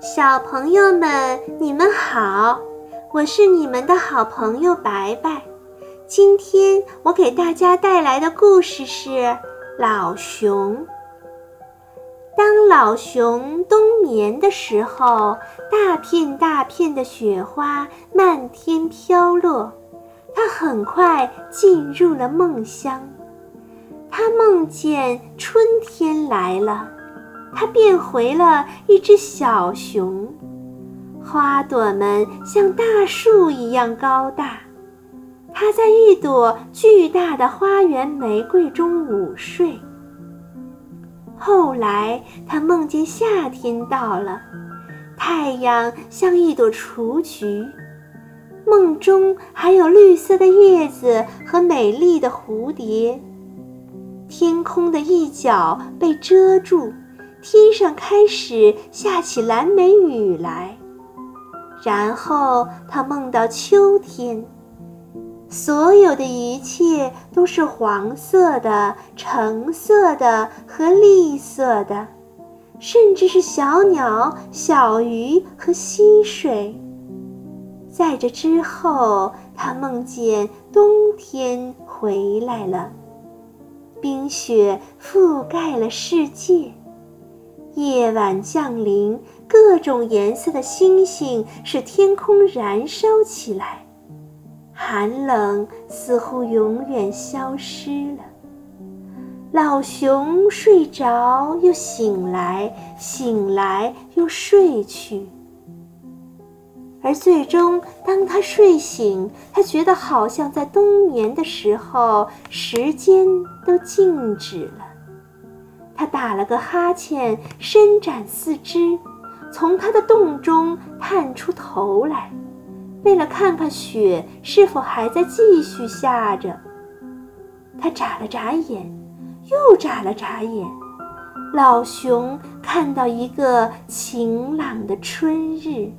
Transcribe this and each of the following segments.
小朋友们，你们好，我是你们的好朋友白白。今天我给大家带来的故事是《老熊》。当老熊冬眠的时候，大片大片的雪花漫天飘落，它很快进入了梦乡。它梦见春天来了，它变回了一只小熊。花朵们像大树一样高大，它在一朵巨大的花园玫瑰中午睡。后来，他梦见夏天到了，太阳像一朵雏菊，梦中还有绿色的叶子和美丽的蝴蝶。天空的一角被遮住，天上开始下起蓝莓雨来。然后他梦到秋天。所有的一切都是黄色的、橙色的和绿色的，甚至是小鸟、小鱼和溪水。在这之后，他梦见冬天回来了，冰雪覆盖了世界，夜晚降临，各种颜色的星星使天空燃烧起来。寒冷似乎永远消失了。老熊睡着又醒来，醒来又睡去。而最终，当他睡醒，他觉得好像在冬眠的时候，时间都静止了。他打了个哈欠，伸展四肢，从他的洞中探出头来。为了看看雪是否还在继续下着，他眨了眨眼，又眨了眨眼。老熊看到一个晴朗的春日。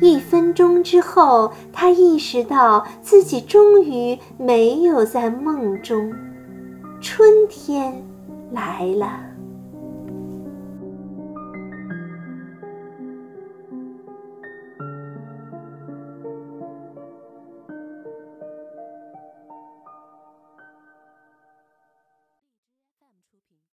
一分钟之后，他意识到自己终于没有在梦中，春天来了。